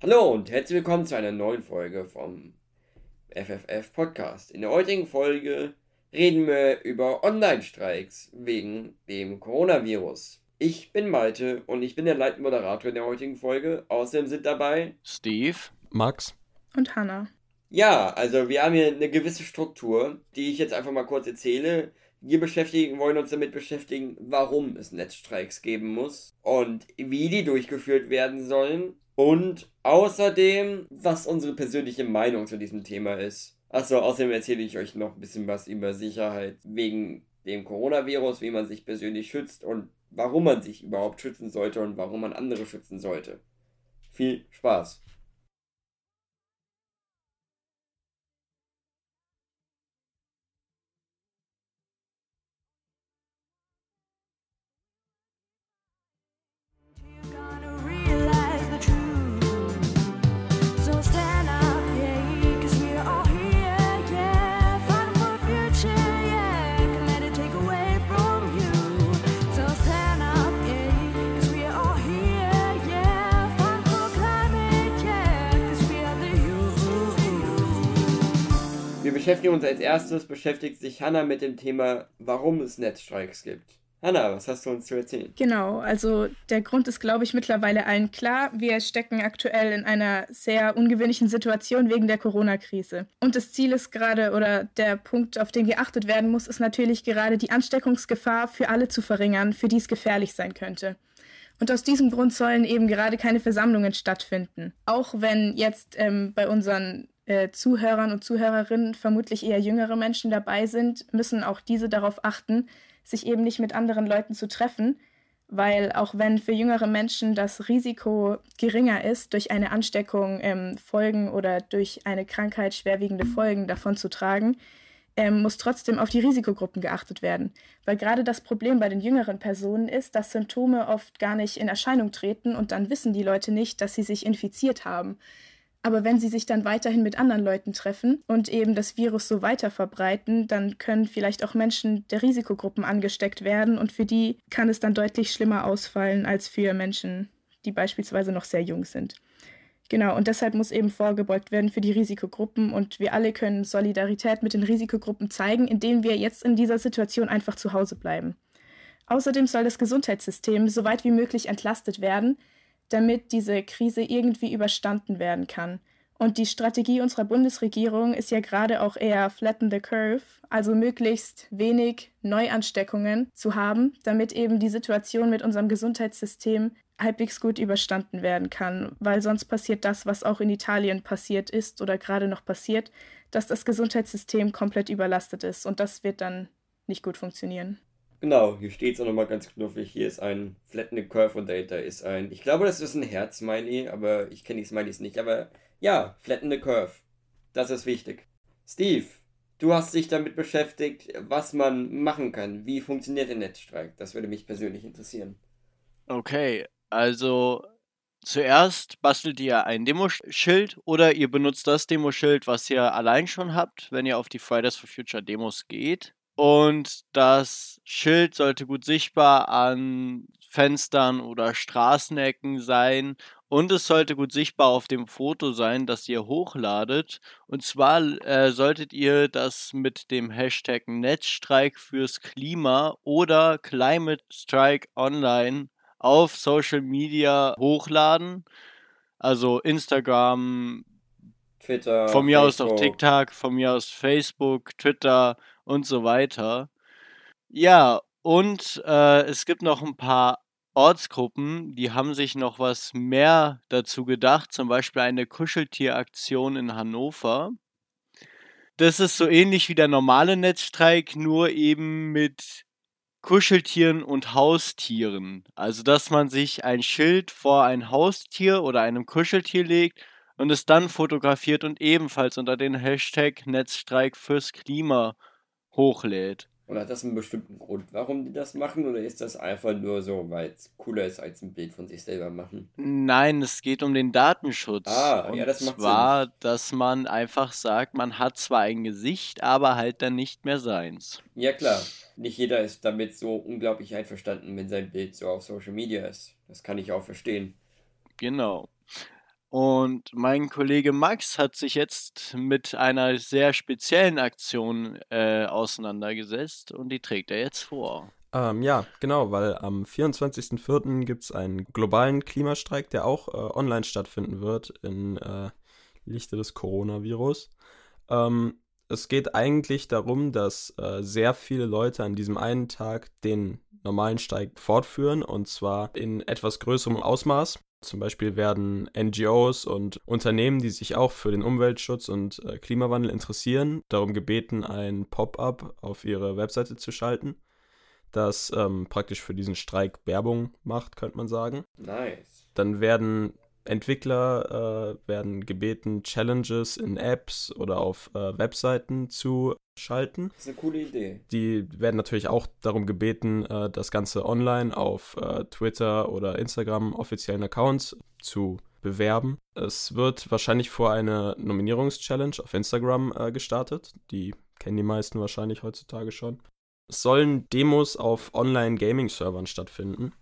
Hallo und herzlich willkommen zu einer neuen Folge vom FFF Podcast. In der heutigen Folge reden wir über Online-Streiks wegen dem Coronavirus. Ich bin Malte und ich bin der Leitmoderator in der heutigen Folge. Außerdem sind dabei Steve, Max und Hannah. Ja, also wir haben hier eine gewisse Struktur, die ich jetzt einfach mal kurz erzähle. Wir beschäftigen, wollen uns damit beschäftigen, warum es Netzstreiks geben muss und wie die durchgeführt werden sollen und außerdem, was unsere persönliche Meinung zu diesem Thema ist. Achso, außerdem erzähle ich euch noch ein bisschen was über Sicherheit wegen dem Coronavirus, wie man sich persönlich schützt und warum man sich überhaupt schützen sollte und warum man andere schützen sollte. Viel Spaß! Beschäftigen uns als erstes, beschäftigt sich Hanna mit dem Thema, warum es Netzstreiks gibt. Hanna, was hast du uns zu erzählen? Genau, also der Grund ist, glaube ich, mittlerweile allen klar. Wir stecken aktuell in einer sehr ungewöhnlichen Situation wegen der Corona-Krise. Und das Ziel ist gerade, oder der Punkt, auf den geachtet werden muss, ist natürlich gerade die Ansteckungsgefahr für alle zu verringern, für die es gefährlich sein könnte. Und aus diesem Grund sollen eben gerade keine Versammlungen stattfinden. Auch wenn jetzt ähm, bei unseren äh, Zuhörern und Zuhörerinnen vermutlich eher jüngere Menschen dabei sind, müssen auch diese darauf achten, sich eben nicht mit anderen Leuten zu treffen, weil auch wenn für jüngere Menschen das Risiko geringer ist, durch eine Ansteckung ähm, Folgen oder durch eine Krankheit schwerwiegende Folgen davon zu tragen, ähm, muss trotzdem auf die Risikogruppen geachtet werden. Weil gerade das Problem bei den jüngeren Personen ist, dass Symptome oft gar nicht in Erscheinung treten und dann wissen die Leute nicht, dass sie sich infiziert haben. Aber wenn sie sich dann weiterhin mit anderen Leuten treffen und eben das Virus so weiter verbreiten, dann können vielleicht auch Menschen der Risikogruppen angesteckt werden und für die kann es dann deutlich schlimmer ausfallen als für Menschen, die beispielsweise noch sehr jung sind. Genau, und deshalb muss eben vorgebeugt werden für die Risikogruppen und wir alle können Solidarität mit den Risikogruppen zeigen, indem wir jetzt in dieser Situation einfach zu Hause bleiben. Außerdem soll das Gesundheitssystem so weit wie möglich entlastet werden, damit diese Krise irgendwie überstanden werden kann. Und die Strategie unserer Bundesregierung ist ja gerade auch eher flatten the curve, also möglichst wenig Neuansteckungen zu haben, damit eben die Situation mit unserem Gesundheitssystem halbwegs gut überstanden werden kann, weil sonst passiert das, was auch in Italien passiert ist oder gerade noch passiert, dass das Gesundheitssystem komplett überlastet ist und das wird dann nicht gut funktionieren. Genau, hier steht es auch nochmal ganz knuffig. Hier ist ein Flattening Curve und dahinter ist ein. Ich glaube, das ist ein Herz-Smiley, aber ich kenne die Smileys nicht. Aber ja, Flatten the Curve. Das ist wichtig. Steve, du hast dich damit beschäftigt, was man machen kann. Wie funktioniert der Netzstreik? Das würde mich persönlich interessieren. Okay, also zuerst bastelt ihr ein Demoschild oder ihr benutzt das Demoschild, was ihr allein schon habt, wenn ihr auf die Fridays for Future Demos geht. Und das Schild sollte gut sichtbar an Fenstern oder Straßenecken sein. Und es sollte gut sichtbar auf dem Foto sein, das ihr hochladet. Und zwar äh, solltet ihr das mit dem Hashtag Netzstreik fürs Klima oder Climate Strike Online auf Social Media hochladen. Also Instagram, Twitter, von mir Facebook. aus auf TikTok, von mir aus Facebook, Twitter und so weiter. Ja, und äh, es gibt noch ein paar Ortsgruppen, die haben sich noch was mehr dazu gedacht, zum Beispiel eine Kuscheltieraktion in Hannover. Das ist so ähnlich wie der normale Netzstreik, nur eben mit Kuscheltieren und Haustieren. Also, dass man sich ein Schild vor ein Haustier oder einem Kuscheltier legt und es dann fotografiert und ebenfalls unter den Hashtag Netzstreik fürs Klima hochlädt. Oder hat das einen bestimmten Grund, warum die das machen? Oder ist das einfach nur so, weil es cooler ist, als ein Bild von sich selber machen? Nein, es geht um den Datenschutz. Ah, ja, das macht zwar, Sinn. dass man einfach sagt, man hat zwar ein Gesicht, aber halt dann nicht mehr seins. Ja, klar. Nicht jeder ist damit so unglaublich einverstanden, wenn sein Bild so auf Social Media ist. Das kann ich auch verstehen. Genau. Und mein Kollege Max hat sich jetzt mit einer sehr speziellen Aktion äh, auseinandergesetzt und die trägt er jetzt vor. Ähm, ja, genau, weil am 24.04. gibt es einen globalen Klimastreik, der auch äh, online stattfinden wird in äh, Lichte des Coronavirus. Ähm, es geht eigentlich darum, dass äh, sehr viele Leute an diesem einen Tag den normalen Streik fortführen und zwar in etwas größerem Ausmaß. Zum Beispiel werden NGOs und Unternehmen, die sich auch für den Umweltschutz und äh, Klimawandel interessieren, darum gebeten, ein Pop-up auf ihre Webseite zu schalten, das ähm, praktisch für diesen Streik Werbung macht, könnte man sagen. Nice. Dann werden Entwickler äh, werden gebeten, Challenges in Apps oder auf äh, Webseiten zu schalten. Das ist eine coole Idee. Die werden natürlich auch darum gebeten, äh, das Ganze online auf äh, Twitter oder Instagram offiziellen Accounts zu bewerben. Es wird wahrscheinlich vor eine Nominierungs-Challenge auf Instagram äh, gestartet. Die kennen die meisten wahrscheinlich heutzutage schon. Es sollen Demos auf Online-Gaming-Servern stattfinden.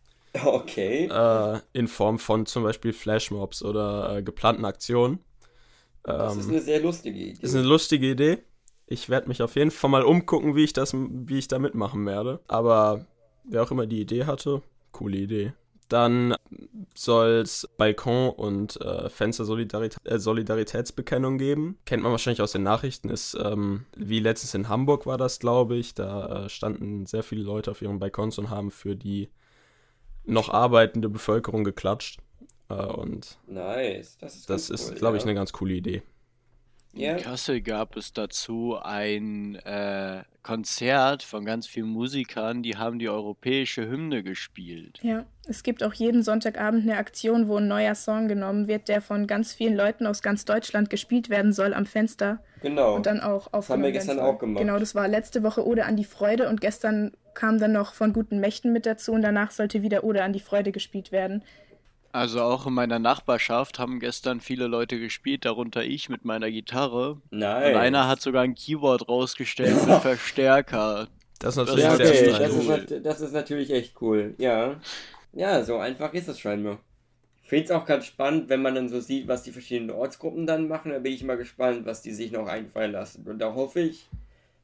Okay. Äh, in Form von zum Beispiel Flashmobs oder äh, geplanten Aktionen. das Ähm, ist eine sehr lustige Idee. ist eine lustige Idee. Ich werde mich auf jeden Fall mal umgucken, wie ich das, wie ich da mitmachen werde. Aber wer auch immer die Idee hatte, coole Idee. Dann soll es Balkon- und äh, Fenster-Solidaritätsbekennung geben. Kennt man wahrscheinlich aus den Nachrichten. Ist ähm, wie letztens in Hamburg war das, glaube ich. Da äh, standen sehr viele Leute auf ihren Balkons und haben für die noch arbeitende Bevölkerung geklatscht. Äh, und nice. Das ist, das ist, cool, glaube ich, ja. eine ganz coole Idee. Ja. In Kassel gab es dazu ein äh, Konzert von ganz vielen Musikern, die haben die europäische Hymne gespielt. Ja, es gibt auch jeden Sonntagabend eine Aktion, wo ein neuer Song genommen wird, der von ganz vielen Leuten aus ganz Deutschland gespielt werden soll am Fenster Genau. und dann auch aufgenommen haben wir gestern auch gemacht. Genau, das war letzte Woche Ode an die Freude und gestern kam dann noch von guten Mächten mit dazu und danach sollte wieder Ode an die Freude gespielt werden. Also auch in meiner Nachbarschaft haben gestern viele Leute gespielt, darunter ich mit meiner Gitarre. nice. Und einer hat sogar ein Keyboard rausgestellt mit Verstärker. Das ist natürlich Ja, okay, sehr das ist, nat- das ist natürlich echt cool. Ja. Ja, so einfach ist es scheinbar. Ich finde es auch ganz spannend, wenn man dann so sieht, was die verschiedenen Ortsgruppen dann machen. Da bin ich mal gespannt, was die sich noch einfallen lassen. Und da hoffe ich,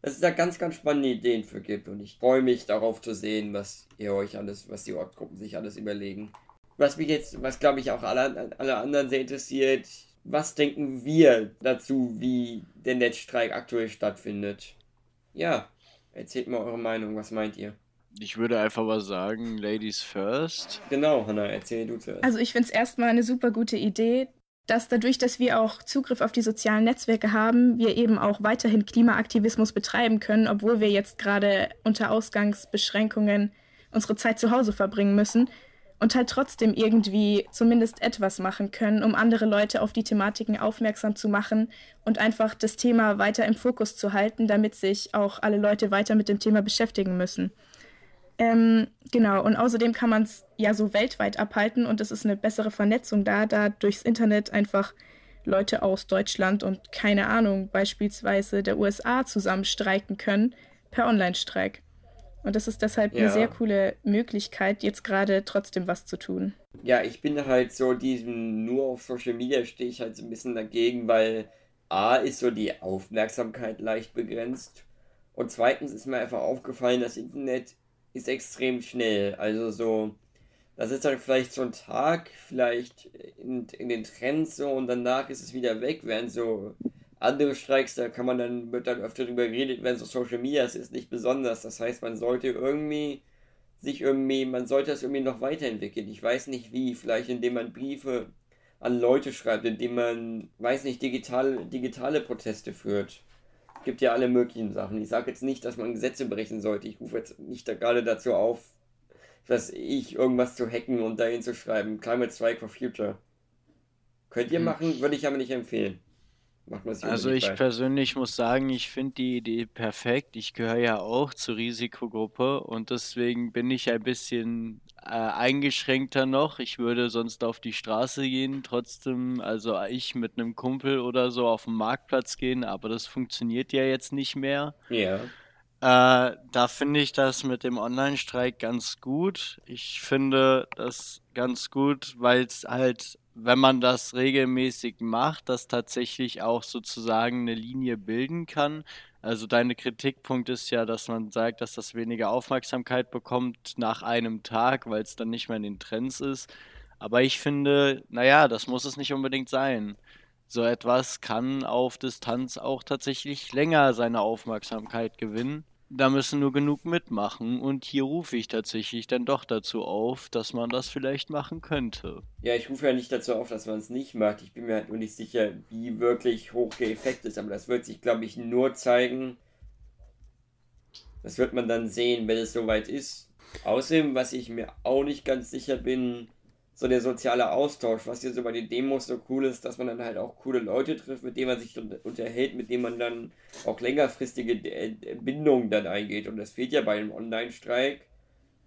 es da ganz, ganz spannende Ideen für gibt. Und ich freue mich darauf zu sehen, was ihr euch alles, was die Ortsgruppen sich alles überlegen. Was mich jetzt, was glaube ich auch alle, alle anderen sehr interessiert, was denken wir dazu, wie der Netzstreik aktuell stattfindet? Ja, erzählt mal eure Meinung, was meint ihr? Ich würde einfach mal sagen, Ladies first. Genau, Hanna, erzähl du zuerst. Also ich finde es erstmal eine super gute Idee, dass dadurch, dass wir auch Zugriff auf die sozialen Netzwerke haben, wir eben auch weiterhin Klimaaktivismus betreiben können, obwohl wir jetzt gerade unter Ausgangsbeschränkungen unsere Zeit zu Hause verbringen müssen und halt trotzdem irgendwie zumindest etwas machen können, um andere Leute auf die Thematiken aufmerksam zu machen und einfach das Thema weiter im Fokus zu halten, damit sich auch alle Leute weiter mit dem Thema beschäftigen müssen. Ähm, genau, und außerdem kann man es ja so weltweit abhalten und es ist eine bessere Vernetzung da, da durchs Internet einfach Leute aus Deutschland und keine Ahnung, beispielsweise der USA zusammen streiken können per Online-Streik. Und das ist deshalb eine Ja. sehr coole Möglichkeit, jetzt gerade trotzdem was zu tun. Ja, ich bin halt so diesem nur auf Social Media stehe ich halt so ein bisschen dagegen, weil A ist so die Aufmerksamkeit leicht begrenzt und zweitens ist mir einfach aufgefallen, das Internet ist extrem schnell. Also so, das ist dann vielleicht so ein Tag, vielleicht in, in den Trends so und danach ist es wieder weg, während so andere Streiks, da kann man dann, wird dann öfter drüber geredet, wenn so Social Media ist, ist nicht besonders. Das heißt, man sollte irgendwie sich irgendwie, man sollte das irgendwie noch weiterentwickeln. Ich weiß nicht wie, vielleicht indem man Briefe an Leute schreibt, indem man, weiß nicht, digital, digitale Proteste führt. Gibt ja alle möglichen Sachen. Ich sage jetzt nicht, dass man Gesetze brechen sollte. Ich rufe jetzt nicht da gerade dazu auf, dass ich irgendwas zu hacken und dahin zu schreiben. Climate Strike for Future. Könnt ihr Hm. machen, würde ich aber nicht empfehlen. Also ich bei. persönlich muss sagen, ich finde die Idee perfekt. Ich gehöre ja auch zur Risikogruppe und deswegen bin ich ein bisschen äh, eingeschränkter noch. Ich würde sonst auf die Straße gehen, trotzdem, also ich mit einem Kumpel oder so auf den Marktplatz gehen, aber das funktioniert ja jetzt nicht mehr. Ja. Äh, da finde ich das mit dem Online-Streik ganz gut. Ich finde das ganz gut, weil es halt wenn man das regelmäßig macht, das tatsächlich auch sozusagen eine Linie bilden kann. Also deine Kritikpunkt ist ja, dass man sagt, dass das weniger Aufmerksamkeit bekommt nach einem Tag, weil es dann nicht mehr in den Trends ist. Aber ich finde, naja, das muss es nicht unbedingt sein. So etwas kann auf Distanz auch tatsächlich länger seine Aufmerksamkeit gewinnen da müssen nur genug mitmachen und hier rufe ich tatsächlich dann doch dazu auf, dass man das vielleicht machen könnte. Ja, ich rufe ja nicht dazu auf, dass man es nicht macht. Ich bin mir halt nur nicht sicher, wie wirklich hoch der Effekt ist, aber das wird sich, glaube ich, nur zeigen. Das wird man dann sehen, wenn es soweit ist. Außerdem, was ich mir auch nicht ganz sicher bin, so der soziale Austausch, was hier so bei den Demos so cool ist, dass man dann halt auch coole Leute trifft, mit denen man sich unterhält, mit denen man dann auch längerfristige äh, Bindungen dann eingeht. Und das fehlt ja bei einem Online-Streik.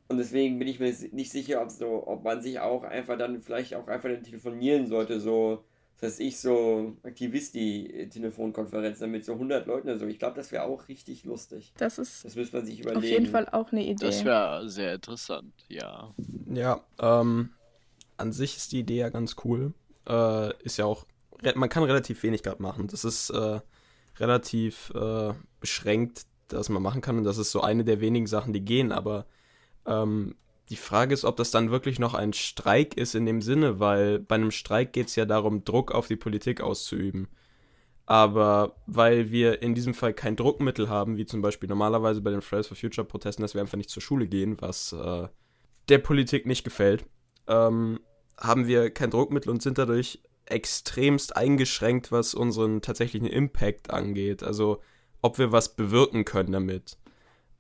Und deswegen bin ich mir nicht sicher, ob, so, ob man sich auch einfach dann vielleicht auch einfach dann telefonieren sollte, so, das heißt ich, so Aktivisti-Telefonkonferenzen mit so 100 Leuten oder so. Ich glaube, das wäre auch richtig lustig. Das ist das müsste man sich überlegen. auf jeden Fall auch eine Idee. Das wäre sehr interessant, ja. Ja, ähm, an sich ist die Idee ja ganz cool. Äh, ist ja auch, man kann relativ wenig gerade machen. Das ist äh, relativ äh, beschränkt, dass man machen kann. Und das ist so eine der wenigen Sachen, die gehen. Aber ähm, die Frage ist, ob das dann wirklich noch ein Streik ist in dem Sinne, weil bei einem Streik geht es ja darum, Druck auf die Politik auszuüben. Aber weil wir in diesem Fall kein Druckmittel haben, wie zum Beispiel normalerweise bei den Fridays for Future Protesten, dass wir einfach nicht zur Schule gehen, was äh, der Politik nicht gefällt, ähm, haben wir kein Druckmittel und sind dadurch extremst eingeschränkt, was unseren tatsächlichen Impact angeht. Also ob wir was bewirken können damit.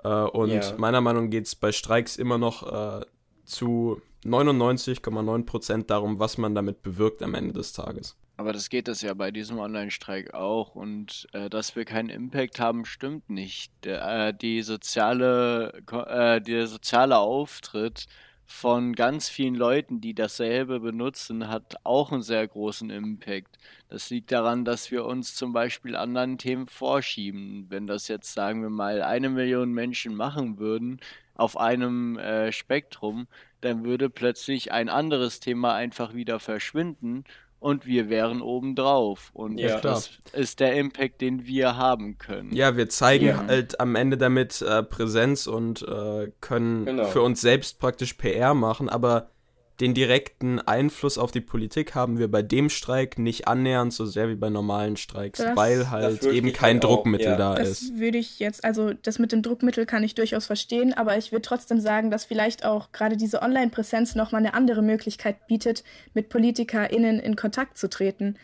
Äh, und yeah. meiner Meinung nach geht es bei Streiks immer noch äh, zu 99,9% darum, was man damit bewirkt am Ende des Tages. Aber das geht es ja bei diesem Online-Streik auch. Und äh, dass wir keinen Impact haben, stimmt nicht. Der, äh, die soziale, äh, der soziale Auftritt von ganz vielen Leuten, die dasselbe benutzen, hat auch einen sehr großen Impact. Das liegt daran, dass wir uns zum Beispiel anderen Themen vorschieben. Wenn das jetzt, sagen wir mal, eine Million Menschen machen würden auf einem äh, Spektrum, dann würde plötzlich ein anderes Thema einfach wieder verschwinden und wir wären obendrauf. Und ja, das ist der Impact, den wir haben können. Ja, wir zeigen ja. halt am Ende damit äh, Präsenz und äh, können genau. für uns selbst praktisch PR machen, aber den direkten Einfluss auf die Politik haben wir bei dem Streik nicht annähernd so sehr wie bei normalen Streiks, das, weil halt eben kein halt Druckmittel auch, ja. da das ist. Das würde ich jetzt, also das mit dem Druckmittel kann ich durchaus verstehen, aber ich würde trotzdem sagen, dass vielleicht auch gerade diese Online-Präsenz nochmal eine andere Möglichkeit bietet, mit PolitikerInnen in Kontakt zu treten.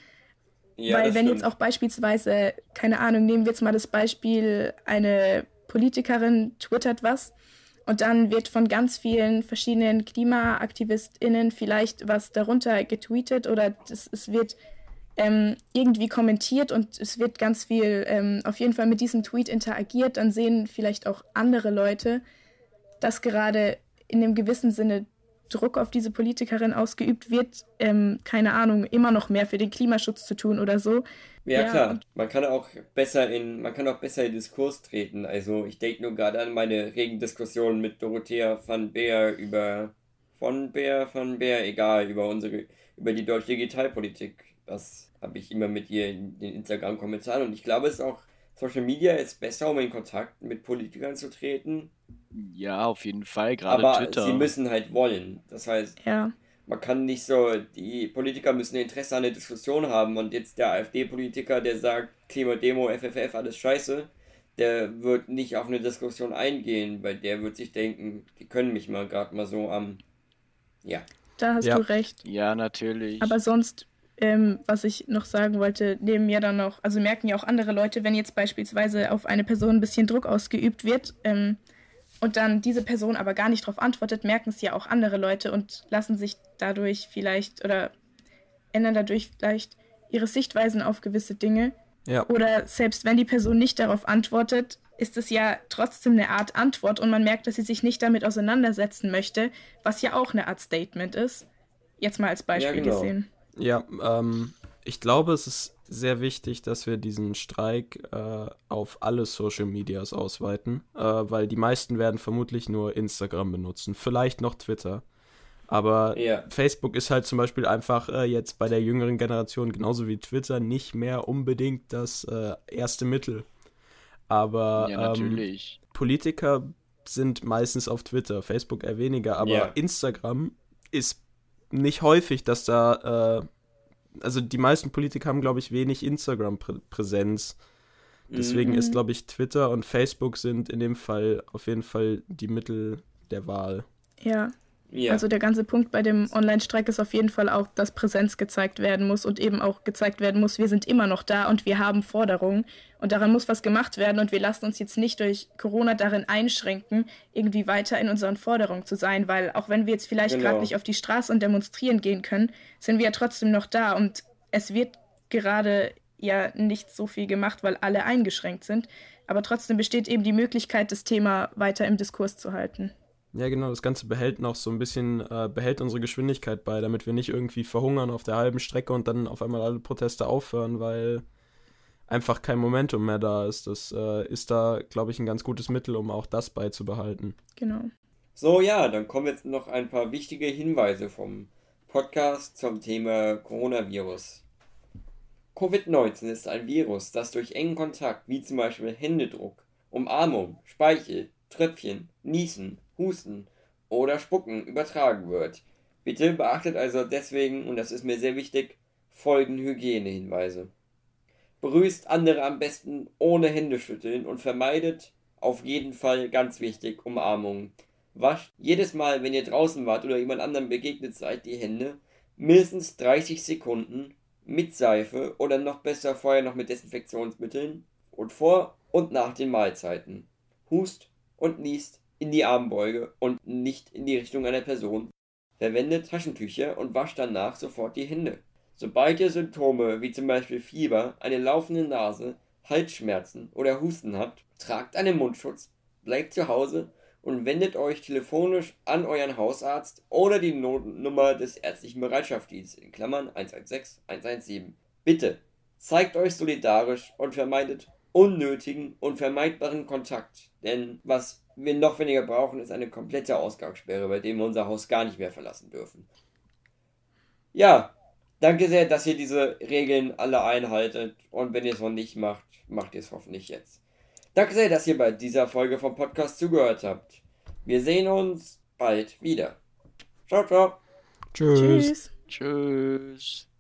Ja, weil wenn stimmt. jetzt auch beispielsweise, keine Ahnung, nehmen wir jetzt mal das Beispiel, eine Politikerin twittert was und dann wird von ganz vielen verschiedenen KlimaaktivistInnen vielleicht was darunter getweetet oder das, es wird ähm, irgendwie kommentiert und es wird ganz viel ähm, auf jeden Fall mit diesem Tweet interagiert. Dann sehen vielleicht auch andere Leute, dass gerade in einem gewissen Sinne Druck auf diese Politikerin ausgeübt wird, ähm, keine Ahnung, immer noch mehr für den Klimaschutz zu tun oder so. Ja, ja klar, man kann auch besser in, man kann auch besser in Diskurs treten. Also ich denke nur gerade an meine regen Diskussionen mit Dorothea van Beer über von Beer, van Beer, egal, über unsere, über die deutsche Digitalpolitik. Das habe ich immer mit ihr in den Instagram-Kommentaren und ich glaube, es ist auch Social Media ist besser, um in Kontakt mit Politikern zu treten. Ja, auf jeden Fall, gerade Aber Twitter. sie müssen halt wollen. Das heißt, ja. man kann nicht so, die Politiker müssen Interesse an der Diskussion haben und jetzt der AfD-Politiker, der sagt, Klimademo, FFF, alles scheiße, der wird nicht auf eine Diskussion eingehen, weil der wird sich denken, die können mich mal gerade mal so am, ja. Da hast ja. du recht. Ja, natürlich. Aber sonst ähm, was ich noch sagen wollte, nehmen ja dann noch, also merken ja auch andere Leute, wenn jetzt beispielsweise auf eine Person ein bisschen Druck ausgeübt wird ähm, und dann diese Person aber gar nicht darauf antwortet, merken es ja auch andere Leute und lassen sich dadurch vielleicht oder ändern dadurch vielleicht ihre Sichtweisen auf gewisse Dinge. Ja. Oder selbst wenn die Person nicht darauf antwortet, ist es ja trotzdem eine Art Antwort und man merkt, dass sie sich nicht damit auseinandersetzen möchte, was ja auch eine Art Statement ist. Jetzt mal als Beispiel ja, genau. gesehen. Ja, ähm, ich glaube, es ist sehr wichtig, dass wir diesen Streik äh, auf alle Social Medias ausweiten, äh, weil die meisten werden vermutlich nur Instagram benutzen, vielleicht noch Twitter. Aber Ja. Facebook ist halt zum Beispiel einfach äh, jetzt bei der jüngeren Generation genauso wie Twitter nicht mehr unbedingt das äh, erste Mittel. Aber Ja, ähm. Politiker sind meistens auf Twitter, Facebook eher weniger, aber Ja. Instagram ist nicht häufig, dass da, äh, also die meisten Politiker haben, glaube ich, wenig Instagram-Präsenz. Deswegen Mhm. ist, glaube ich, Twitter und Facebook sind in dem Fall auf jeden Fall die Mittel der Wahl. Ja, Ja. also der ganze Punkt bei dem Online-Streik ist auf jeden Fall auch, dass Präsenz gezeigt werden muss und eben auch gezeigt werden muss, wir sind immer noch da und wir haben Forderungen und daran muss was gemacht werden und wir lassen uns jetzt nicht durch Corona darin einschränken, irgendwie weiter in unseren Forderungen zu sein, weil auch wenn wir jetzt vielleicht Genau. gerade nicht auf die Straße und demonstrieren gehen können, sind wir ja trotzdem noch da und es wird gerade ja nicht so viel gemacht, weil alle eingeschränkt sind, aber trotzdem besteht eben die Möglichkeit, das Thema weiter im Diskurs zu halten. Ja, genau, das Ganze behält noch so ein bisschen, äh, behält unsere Geschwindigkeit bei, damit wir nicht irgendwie verhungern auf der halben Strecke und dann auf einmal alle Proteste aufhören, weil einfach kein Momentum mehr da ist. Das äh, ist da, glaube ich, ein ganz gutes Mittel, um auch das beizubehalten. Genau. So, ja, dann kommen jetzt noch ein paar wichtige Hinweise vom Podcast zum Thema Coronavirus. Covid-19 ist ein Virus, das durch engen Kontakt, wie zum Beispiel Händedruck, Umarmung, Speichel, Tröpfchen, Niesen, Husten oder Spucken übertragen wird. Bitte beachtet also deswegen, und das ist mir sehr wichtig, folgende Hygienehinweise. Begrüßt andere am besten ohne Händeschütteln und vermeidet auf jeden Fall ganz wichtig Umarmungen. Wascht jedes Mal, wenn ihr draußen wart oder jemand anderem begegnet seid, die Hände mindestens 30 Sekunden mit Seife oder noch besser vorher noch mit Desinfektionsmitteln und vor und nach den Mahlzeiten. Hust und niest in die Armbeuge und nicht in die Richtung einer Person. Verwendet Taschentücher und wascht danach sofort die Hände. Sobald ihr Symptome wie zum Beispiel Fieber, eine laufende Nase, Halsschmerzen oder Husten habt, tragt einen Mundschutz, bleibt zu Hause und wendet euch telefonisch an euren Hausarzt oder die Notnummer des ärztlichen Bereitschaftsdienstes in Klammern 116 117. Bitte zeigt euch solidarisch und vermeidet unnötigen und vermeidbaren Kontakt, denn was wir noch weniger brauchen, ist eine komplette Ausgangssperre, bei dem wir unser Haus gar nicht mehr verlassen dürfen. Ja, danke sehr, dass ihr diese Regeln alle einhaltet und wenn ihr es noch nicht macht, macht ihr es hoffentlich jetzt. Danke sehr, dass ihr bei dieser Folge vom Podcast zugehört habt. Wir sehen uns bald wieder. Ciao, ciao. Tschüss. Tschüss. Tschüss.